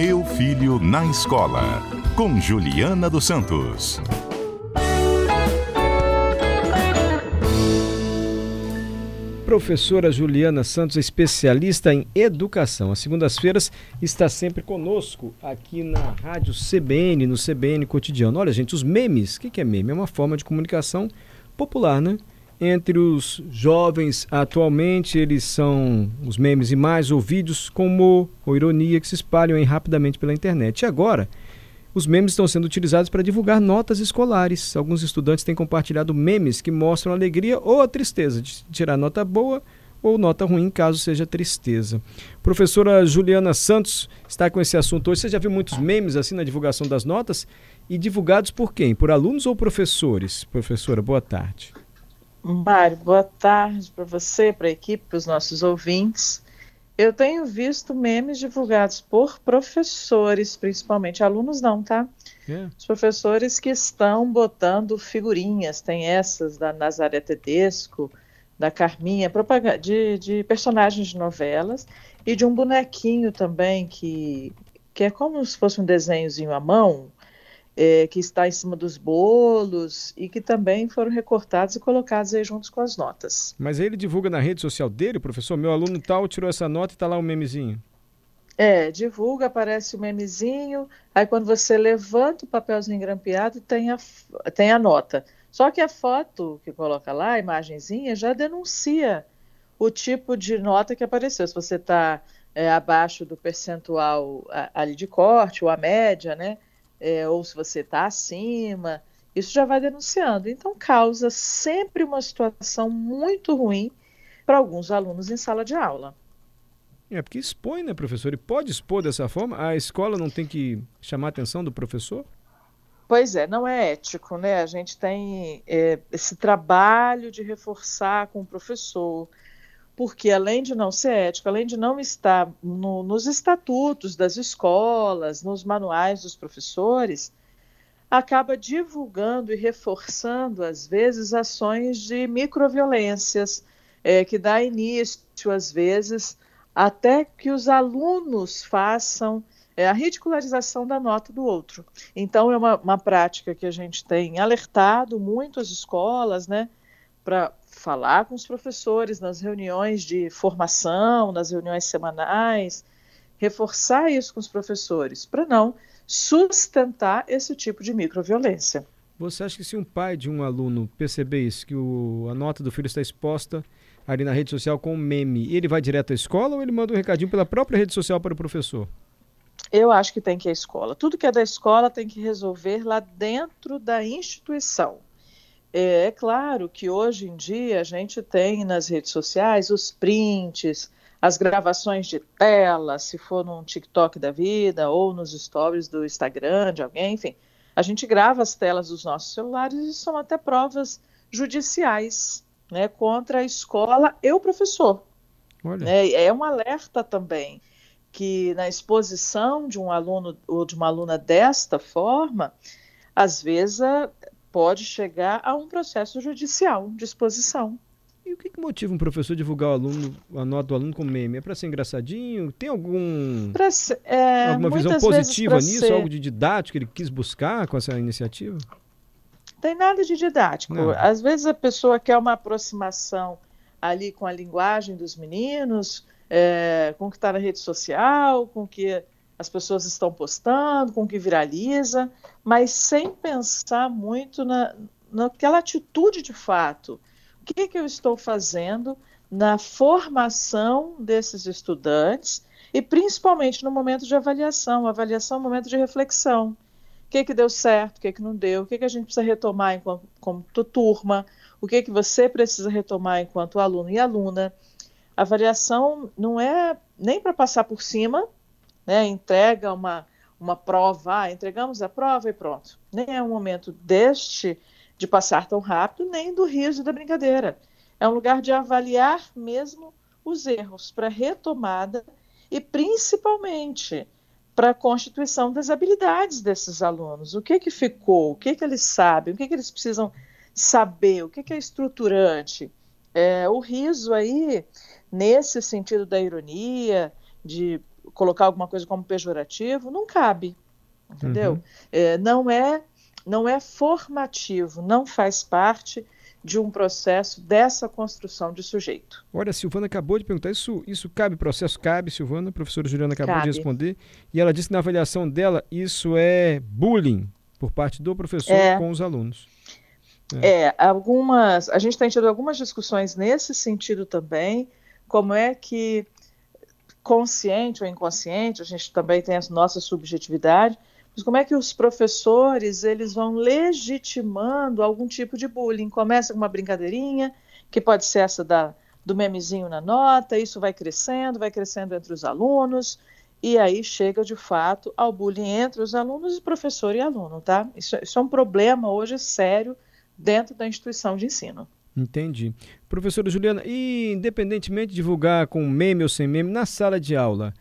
Meu Filho na Escola, com Juliana dos Santos. Professora Juliana Santos, especialista em educação. Às segundas-feiras está sempre conosco aqui na Rádio CBN, no CBN Cotidiano. Olha, gente, os memes. O que é meme? É uma forma de comunicação popular, né? Entre os jovens atualmente, eles são os memes e mais ou vídeos com humor ou ironia que se espalham rapidamente pela internet. E agora, os memes estão sendo utilizados para divulgar notas escolares. Alguns estudantes têm compartilhado memes que mostram a alegria ou a tristeza de tirar nota boa ou nota ruim, caso seja tristeza. Professora Juliana Santos está com esse assunto hoje. Você já viu muitos memes assim na divulgação das notas? E divulgados por quem? Por alunos ou professores? Professora, boa tarde. Mário, boa tarde para você, para a equipe, para os nossos ouvintes. Eu tenho visto memes divulgados por professores, principalmente alunos não, tá? É. Os professores que estão botando figurinhas, tem essas da Nazaré Tedesco, da Carminha, de, de personagens de novelas e de um bonequinho também que, que é como se fosse um desenhozinho à mão, é, que está em cima dos bolos e que também foram recortados e colocados aí juntos com as notas. Mas ele divulga na rede social dele, professor? Meu aluno tal tirou essa nota e está lá o um memezinho. É, divulga, aparece o memezinho, aí quando você levanta o papelzinho grampeado, tem a, tem a nota. Só que a foto que coloca lá, a imagenzinha, já denuncia o tipo de nota que apareceu. Se você está é, abaixo do percentual ali de corte, ou a média, né? É, ou se você está acima, isso já vai denunciando. Então, causa sempre uma situação muito ruim para alguns alunos em sala de aula. É, porque expõe, né, professor? E pode expor dessa forma? A escola não tem que chamar a atenção do professor? Pois é, não é ético, né? A gente tem é, esse trabalho de reforçar com o professor, porque além de não ser ético, além de não estar no, nos estatutos das escolas, nos manuais dos professores, acaba divulgando e reforçando, às vezes, ações de microviolências, é, que dá início, às vezes, até que os alunos façam é, a ridicularização da nota do outro. Então, é uma, uma prática que a gente tem alertado muito as escolas, né, para falar com os professores nas reuniões de formação, nas reuniões semanais, reforçar isso com os professores, para não sustentar esse tipo de microviolência. Você acha que se um pai de um aluno perceber isso, que o, a nota do filho está exposta ali na rede social com um meme, ele vai direto à escola ou ele manda um recadinho pela própria rede social para o professor? Eu acho que tem que ir à escola. Tudo que é da escola tem que resolver lá dentro da instituição. É, é, claro que hoje em dia a gente tem nas redes sociais os prints, as gravações de tela, se for num TikTok da vida ou nos stories do Instagram de alguém, enfim. A gente grava as telas dos nossos celulares e são até provas judiciais né, contra a escola e o professor. Né, é um alerta também que na exposição de um aluno ou de uma aluna desta forma, às vezes pode chegar a um processo judicial de exposição. E o que, que motiva um professor a divulgar o aluno, a nota do aluno como meme? É para ser engraçadinho? Tem algum ser, é, alguma visão positiva nisso? Ser... Algo de didático que ele quis buscar com essa iniciativa? Tem nada de didático. Não. Às vezes a pessoa quer uma aproximação ali com a linguagem dos meninos, é, com o que está na rede social, com o que as pessoas estão postando, com o que viraliza, mas sem pensar muito na, naquela atitude de fato. O que, que eu estou fazendo na formação desses estudantes e principalmente no momento de avaliação. avaliação é um momento de reflexão. O que, que deu certo, o que, que não deu, o que, que a gente precisa retomar enquanto, turma, o que, que você precisa retomar enquanto aluno e aluna. A avaliação não é nem para passar por cima, né, entrega uma, uma prova, ah, entregamos a prova e pronto. Nem é um momento deste de passar tão rápido, nem do riso da brincadeira. É um lugar de avaliar mesmo os erros para retomada e principalmente para a constituição das habilidades desses alunos. O que que ficou? O que que eles sabem? O que que eles precisam saber? O que que é estruturante? É, o riso aí, nesse sentido da ironia, de colocar alguma coisa como pejorativo, não cabe, entendeu? Uhum. É, não é não é formativo, não faz parte de um processo dessa construção de sujeito. Olha, a Silvana acabou de perguntar, isso, isso cabe, processo cabe, Silvana, a professora Juliana acabou cabe. de responder, e ela disse que na avaliação dela isso é bullying por parte do professor é. com os alunos. É. é, algumas, a gente tem tido algumas discussões nesse sentido também, como é que consciente ou inconsciente, a gente também tem a nossa subjetividade, mas como é que os professores eles vão legitimando algum tipo de bullying? Começa com uma brincadeirinha, que pode ser essa da, do memezinho na nota, isso vai crescendo, vai crescendo entre os alunos, e aí chega de fato ao bullying entre os alunos, professor e aluno, tá? Isso, isso é um problema hoje sério dentro da instituição de ensino. Entendi. Professora Juliana, e independentemente de divulgar com meme ou sem meme, na sala de aula,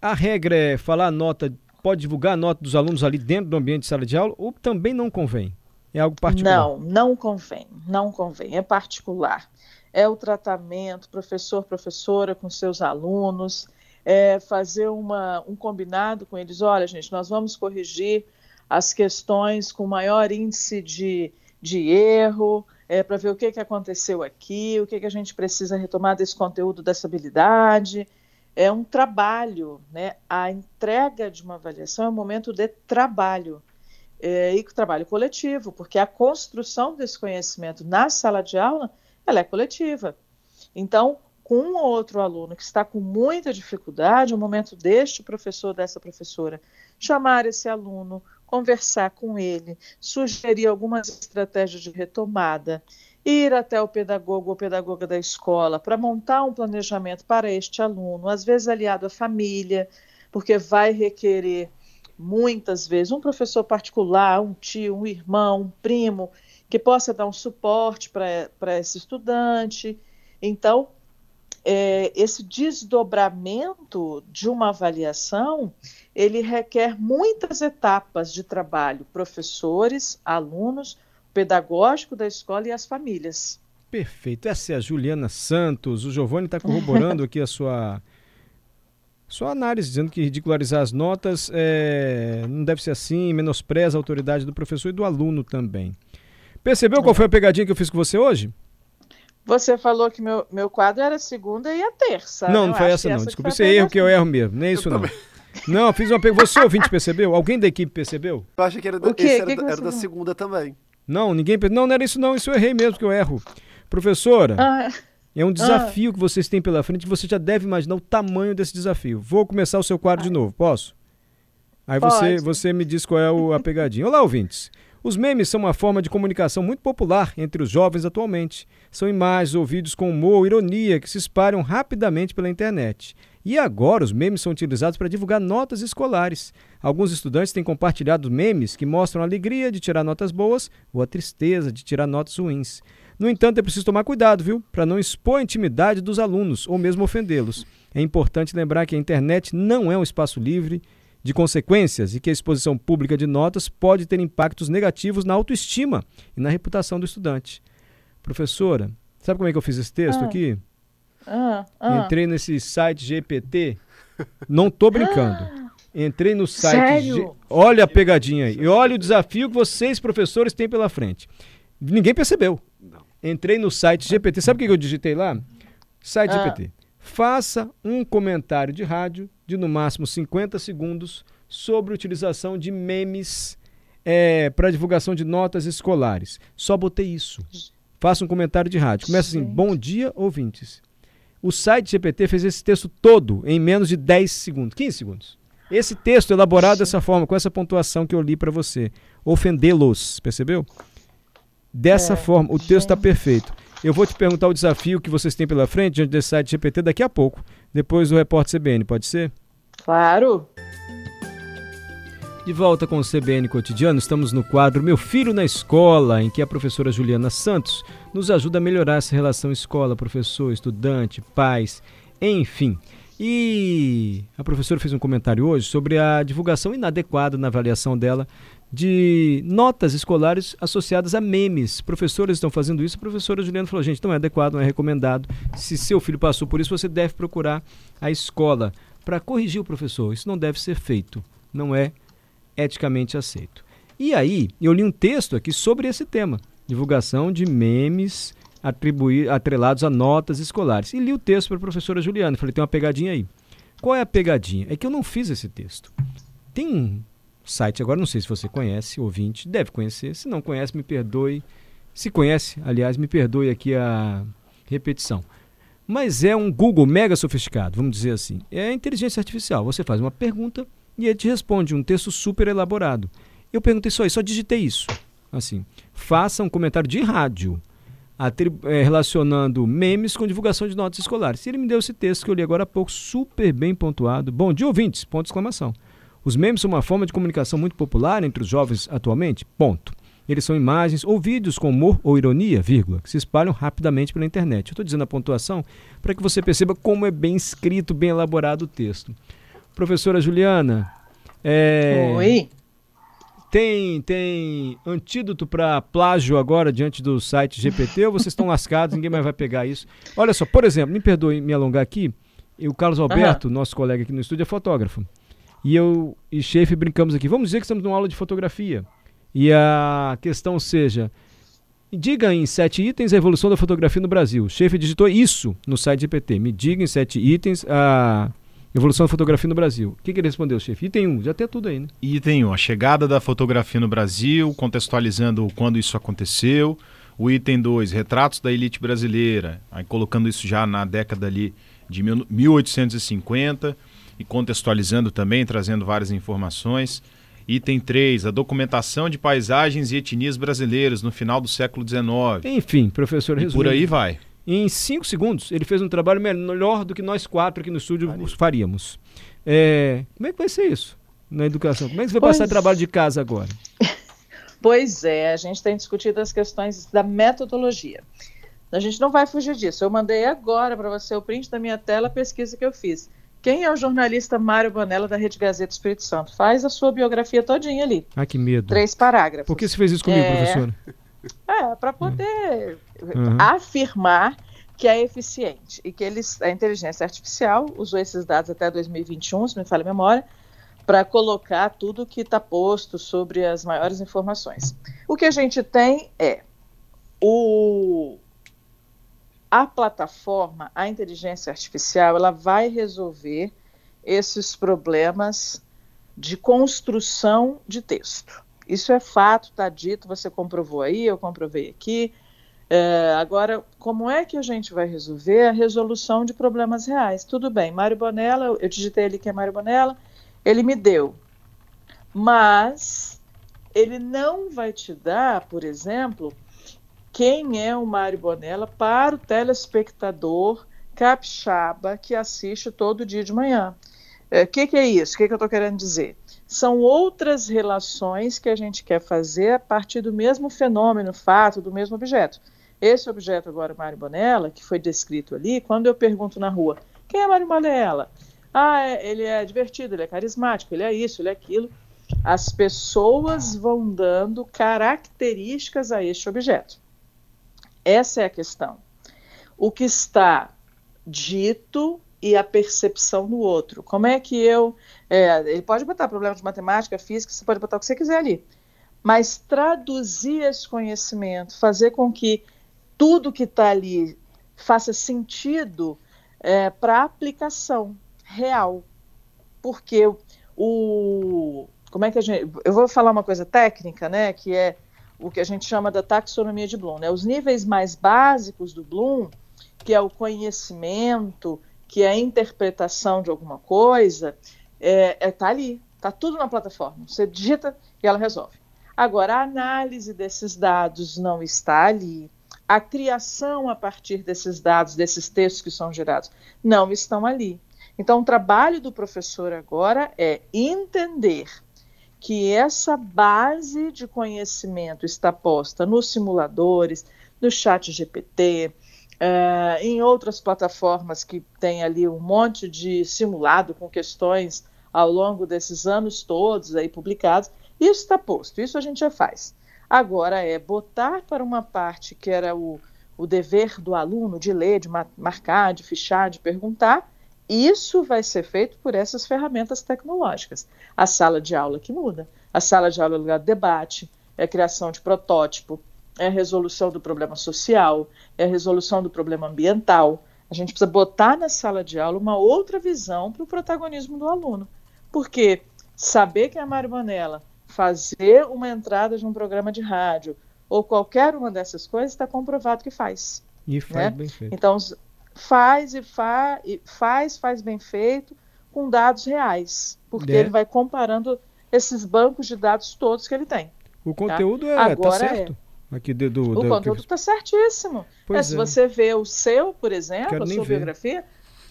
a regra é falar a nota pode divulgar a nota dos alunos ali dentro do ambiente de sala de aula ou também não convém? É algo particular? Não, não convém, não convém, é particular. É o tratamento, professor, professora com seus alunos, é fazer uma, um combinado com eles. Olha, gente, nós vamos corrigir as questões com maior índice de, de erro, é, para ver o que, que aconteceu aqui, o que, que a gente precisa retomar desse conteúdo, dessa habilidade é um trabalho, né? A entrega de uma avaliação é um momento de trabalho é, e trabalho coletivo, porque a construção desse conhecimento na sala de aula ela é coletiva. Então, com um ou outro aluno que está com muita dificuldade, é o momento deste professor, dessa professora, chamar esse aluno, conversar com ele, sugerir algumas estratégias de retomada, ir até o pedagogo ou pedagoga da escola para montar um planejamento para este aluno, às vezes aliado à família, porque vai requerer muitas vezes um professor particular, um tio, um irmão, um primo, que possa dar um suporte para esse estudante. Então, é, esse desdobramento de uma avaliação, ele requer muitas etapas de trabalho, professores, alunos, pedagógico da escola e as famílias. Perfeito. Essa é a Juliana Santos. O Giovanni está corroborando aqui a sua sua análise, dizendo que ridicularizar as notas é, não deve ser assim, menospreza a autoridade do professor e do aluno também. Percebeu qual foi a pegadinha que eu fiz com você hoje? Você falou que meu, meu quadro era segunda e a terça. Não, não foi essa não. Desculpa, isso é erro que eu erro mesmo. Nem isso eu não. Também. Não, fiz uma pergunta. Você ouvinte percebeu? Alguém da equipe percebeu? Eu acho que era, da, era, que era da segunda também. Não, ninguém. Não, não era isso, não. Isso eu errei mesmo que eu erro. Professora, ah. é um desafio ah. que vocês têm pela frente. Você já deve imaginar o tamanho desse desafio. Vou começar o seu quadro ah. de novo, posso? Aí você, você me diz qual é o, a pegadinha. Olá, ouvintes. Os memes são uma forma de comunicação muito popular entre os jovens atualmente. São imagens ou vídeos com humor ou ironia que se espalham rapidamente pela internet. E agora os memes são utilizados para divulgar notas escolares. Alguns estudantes têm compartilhado memes que mostram a alegria de tirar notas boas ou a tristeza de tirar notas ruins. No entanto, é preciso tomar cuidado, viu? Para não expor a intimidade dos alunos ou mesmo ofendê-los. É importante lembrar que a internet não é um espaço livre de consequências e que a exposição pública de notas pode ter impactos negativos na autoestima e na reputação do estudante. Professora, sabe como é que eu fiz esse texto ah. aqui? Ah, ah. Entrei nesse site GPT. Não tô brincando. Entrei no site. G... Olha a pegadinha aí. E olha o desafio que vocês, professores, têm pela frente. Ninguém percebeu. Entrei no site GPT. Sabe o que eu digitei lá? Site ah. GPT. Faça um comentário de rádio de no máximo 50 segundos sobre a utilização de memes é, para divulgação de notas escolares. Só botei isso. Faça um comentário de rádio. Começa assim: Bom dia, ouvintes. O site GPT fez esse texto todo em menos de 10 segundos, 15 segundos. Esse texto elaborado dessa forma, com essa pontuação que eu li para você. Ofendê-los, percebeu? Dessa é, forma, o texto está perfeito. Eu vou te perguntar o desafio que vocês têm pela frente diante desse site GPT daqui a pouco, depois do repórter CBN, pode ser? Claro. De volta com o CBN Cotidiano, estamos no quadro Meu Filho na Escola, em que a professora Juliana Santos nos ajuda a melhorar essa relação escola, professor, estudante, pais, enfim. E a professora fez um comentário hoje sobre a divulgação inadequada na avaliação dela de notas escolares associadas a memes. Professores estão fazendo isso. A professora Juliana falou: gente, não é adequado, não é recomendado. Se seu filho passou por isso, você deve procurar a escola para corrigir o professor. Isso não deve ser feito, não é eticamente aceito. E aí, eu li um texto aqui sobre esse tema, divulgação de memes atribuir, atrelados a notas escolares. E li o texto para a professora Juliana, falei, tem uma pegadinha aí. Qual é a pegadinha? É que eu não fiz esse texto. Tem um site, agora não sei se você conhece, ouvinte, deve conhecer. Se não conhece, me perdoe. Se conhece, aliás, me perdoe aqui a repetição. Mas é um Google mega sofisticado, vamos dizer assim. É inteligência artificial. Você faz uma pergunta e ele te responde um texto super elaborado. Eu perguntei só isso, só digitei isso. Assim, faça um comentário de rádio é, relacionando memes com divulgação de notas escolares. E ele me deu esse texto que eu li agora há pouco, super bem pontuado. Bom dia, ouvintes! Ponto exclamação. Os memes são uma forma de comunicação muito popular entre os jovens atualmente? Ponto. Eles são imagens ou vídeos com humor ou ironia, vírgula, que se espalham rapidamente pela internet. Eu estou dizendo a pontuação para que você perceba como é bem escrito, bem elaborado o texto. Professora Juliana. É... Oi. Tem, tem antídoto para plágio agora diante do site GPT ou vocês estão lascados, ninguém mais vai pegar isso? Olha só, por exemplo, me perdoe me alongar aqui, o Carlos Alberto, uhum. nosso colega aqui no estúdio, é fotógrafo. E eu e chefe brincamos aqui, vamos dizer que estamos numa aula de fotografia. E a questão seja, diga em sete itens a evolução da fotografia no Brasil. O chefe digitou isso no site GPT. Me diga em sete itens a Evolução da fotografia no Brasil. O que, que ele respondeu, chefe? Item 1, já tem tudo aí, né? Item 1, a chegada da fotografia no Brasil, contextualizando quando isso aconteceu. O item 2, retratos da elite brasileira, aí colocando isso já na década ali de 1850 e contextualizando também, trazendo várias informações. Item 3, a documentação de paisagens e etnias brasileiras no final do século XIX. Enfim, professor, resumindo. Por aí vai em cinco segundos, ele fez um trabalho melhor do que nós quatro aqui no estúdio faríamos. É, como é que vai ser isso na educação? Como é que você vai pois... passar trabalho de casa agora? Pois é, a gente tem discutido as questões da metodologia. A gente não vai fugir disso. Eu mandei agora para você o print da minha tela, a pesquisa que eu fiz. Quem é o jornalista Mário Bonella da Rede Gazeta Espírito Santo? Faz a sua biografia todinha ali. Ah, que medo. Três parágrafos. Por que você fez isso comigo, é... professora? É, para poder uhum. afirmar que é eficiente e que eles, a inteligência artificial usou esses dados até 2021, se me falha a memória, para colocar tudo que está posto sobre as maiores informações. O que a gente tem é o, a plataforma, a inteligência artificial, ela vai resolver esses problemas de construção de texto. Isso é fato, está dito, você comprovou aí, eu comprovei aqui. É, agora, como é que a gente vai resolver a resolução de problemas reais? Tudo bem, Mário Bonella, eu digitei ali que é Mário Bonella, ele me deu. Mas ele não vai te dar, por exemplo, quem é o Mário Bonella para o telespectador capixaba que assiste todo dia de manhã. O é, que, que, é isso? O que, que eu estou querendo dizer? são outras relações que a gente quer fazer a partir do mesmo fenômeno, fato, do mesmo objeto. Esse objeto agora, Mário Bonella, que foi descrito ali, quando eu pergunto na rua, quem é Mário Bonella? Ah, é, ele é divertido, ele é carismático, ele é isso, ele é aquilo. As pessoas vão dando características a este objeto. Essa é a questão. O que está dito e a percepção do outro. Como é que eu. É, ele pode botar problema de matemática, física, você pode botar o que você quiser ali. Mas traduzir esse conhecimento, fazer com que tudo que está ali faça sentido é, para aplicação real. Porque o. Como é que a gente. Eu vou falar uma coisa técnica, né? Que é o que a gente chama da taxonomia de Bloom. Né? Os níveis mais básicos do Bloom, que é o conhecimento, que é a interpretação de alguma coisa, é, é, tá ali, está tudo na plataforma. Você digita e ela resolve. Agora, a análise desses dados não está ali. A criação a partir desses dados, desses textos que são gerados, não estão ali. Então, o trabalho do professor agora é entender que essa base de conhecimento está posta nos simuladores, no chat GPT, Uh, em outras plataformas que tem ali um monte de simulado com questões ao longo desses anos todos aí publicados, isso está posto, isso a gente já faz. Agora é botar para uma parte que era o, o dever do aluno de ler, de marcar, de fichar, de perguntar, isso vai ser feito por essas ferramentas tecnológicas. A sala de aula que muda. A sala de aula é lugar de debate, é a criação de protótipo, é a resolução do problema social, é a resolução do problema ambiental. A gente precisa botar na sala de aula uma outra visão para o protagonismo do aluno. Porque saber que é a Mário Bonella, fazer uma entrada de um programa de rádio ou qualquer uma dessas coisas, está comprovado que faz. E faz né? bem feito. Então, faz e, fa e faz, faz bem feito, com dados reais. Porque é. ele vai comparando esses bancos de dados todos que ele tem. O tá? conteúdo tá? é, Agora tá certo. É. Aqui do, do, o conteúdo está que... certíssimo. É, se é. você vê o seu, por exemplo, Quero a sua biografia,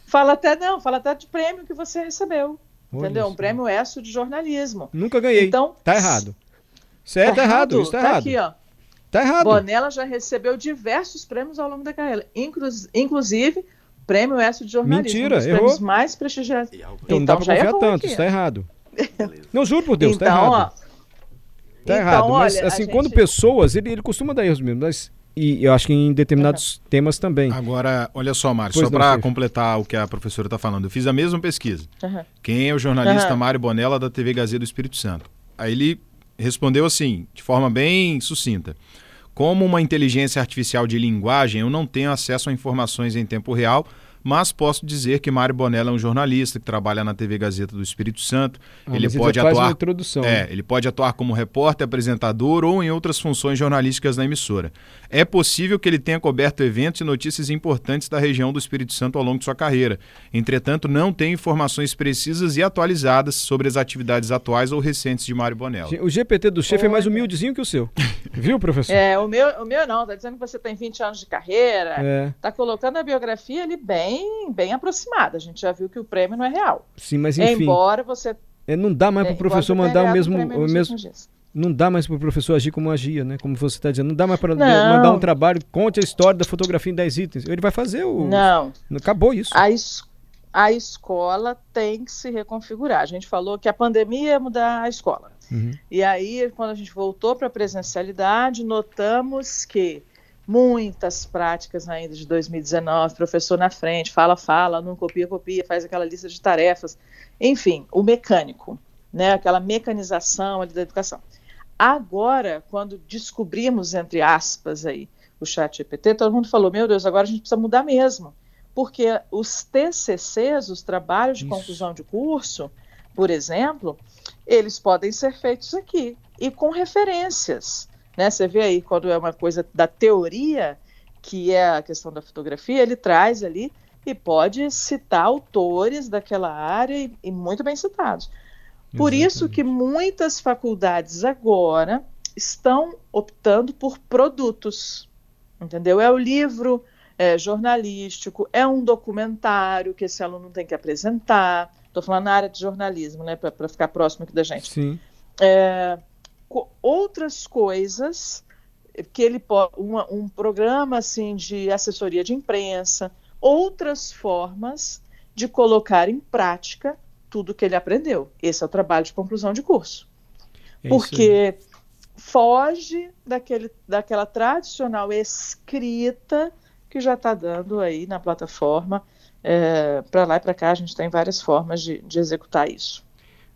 fala até não, fala até de prêmio que você recebeu. Olha entendeu? Isso. Um prêmio ESSO de jornalismo. Nunca ganhei. Então, tá errado. Certo, tá errado, isso tá, tá errado. aqui, ó. Tá errado. Bonella já recebeu diversos prêmios ao longo da carreira, inclusive prêmio ESSO de jornalismo, Mentira, um dos errou. prêmios mais prestigiosos. Então, então não dá pra confiar tanto, isso tá errado. não juro por Deus, tá então, tá errado. Ó, Tá então, errado, mas olha, assim, gente... quando pessoas, ele, ele costuma dar erros mesmo, mas e eu acho que em determinados uhum. temas também. Agora, olha só, Mário, só para completar o que a professora está falando, eu fiz a mesma pesquisa. Uhum. Quem é o jornalista uhum. Mário Bonella da TV Gazeta do Espírito Santo? Aí ele respondeu assim, de forma bem sucinta. Como uma inteligência artificial de linguagem, eu não tenho acesso a informações em tempo real, mas posso dizer que Mário Bonella é um jornalista que trabalha na TV Gazeta do Espírito Santo. Ah, ele pode atuar, introdução, é, né? ele pode atuar como repórter, apresentador ou em outras funções jornalísticas na emissora. É possível que ele tenha coberto eventos e notícias importantes da região do Espírito Santo ao longo de sua carreira. Entretanto, não tem informações precisas e atualizadas sobre as atividades atuais ou recentes de Mário Bonella. O GPT do chefe é mais humildezinho que o seu. Viu, professor? É, o meu, o meu não. Está dizendo que você tem 20 anos de carreira. Está é. colocando a biografia ali bem bem, bem aproximada. A gente já viu que o prêmio não é real. Sim, mas enfim. Embora você. É, não dá mais para o professor mandar o mesmo. O mesmo não dá mais para o professor agir como agia, né? Como você está dizendo. Não dá mais para mandar um trabalho, conte a história da fotografia em 10 itens. Ele vai fazer o. Não. Acabou isso. A, es... a escola tem que se reconfigurar. A gente falou que a pandemia ia mudar a escola. Uhum. E aí, quando a gente voltou para a presencialidade, notamos que muitas práticas ainda de 2019, professor na frente, fala, fala, não copia, copia, faz aquela lista de tarefas, enfim, o mecânico, né, aquela mecanização da educação. Agora, quando descobrimos, entre aspas, aí, o chat GPT, todo mundo falou, meu Deus, agora a gente precisa mudar mesmo, porque os TCCs, os trabalhos de Isso. conclusão de curso, por exemplo, eles podem ser feitos aqui, e com referências, né? Você vê aí quando é uma coisa da teoria, que é a questão da fotografia, ele traz ali e pode citar autores daquela área e, e muito bem citados. Por Exatamente. isso que muitas faculdades agora estão optando por produtos, entendeu? É o livro é, jornalístico, é um documentário que esse aluno tem que apresentar. Estou falando na área de jornalismo, né, para ficar próximo aqui da gente. Sim. É, outras coisas que ele pode um programa assim de assessoria de imprensa, outras formas de colocar em prática tudo que ele aprendeu. Esse é o trabalho de conclusão de curso. É Porque foge daquele, daquela tradicional escrita que já está dando aí na plataforma. É, para lá e para cá, a gente tem várias formas de, de executar isso.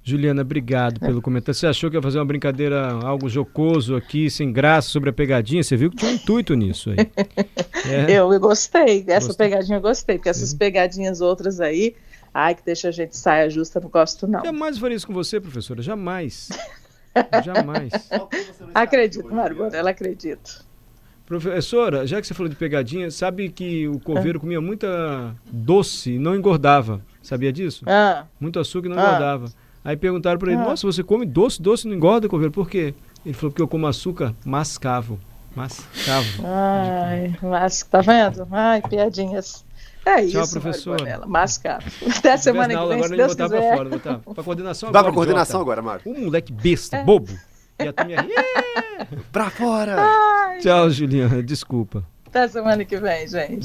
Juliana, obrigado pelo comentário. Você achou que ia fazer uma brincadeira, algo jocoso aqui, sem graça, sobre a pegadinha? Você viu que tinha um intuito nisso aí. É. Eu gostei, essa gostei. pegadinha eu gostei, porque essas pegadinhas outras aí, ai, que deixa a gente saia justa, não gosto não. Jamais faria isso com você, professora, jamais. jamais. acredito, Mário ela acredito. Professora, já que você falou de pegadinha, sabe que o coveiro ah. comia muita doce e não engordava. Sabia disso? Ah. Muito açúcar e não ah. engordava. Aí perguntaram para ele: ah. Nossa, você come doce, doce não engorda, coveiro? Por quê? Ele falou: Porque eu como açúcar mascavo. Mascavo. Ai, mas tá vendo? Ai, piadinhas. É Tchau, isso, professor. Mascavo. Até semana que vem, agora se Deus botar quiser. Pra fora, botar. Pra coordenação agora. Dá pra coordenação agora, Marco. Um moleque besta, é. bobo. E a turminha, yeah! pra fora! Ai. Tchau, Juliana. Desculpa. Até semana que vem, gente.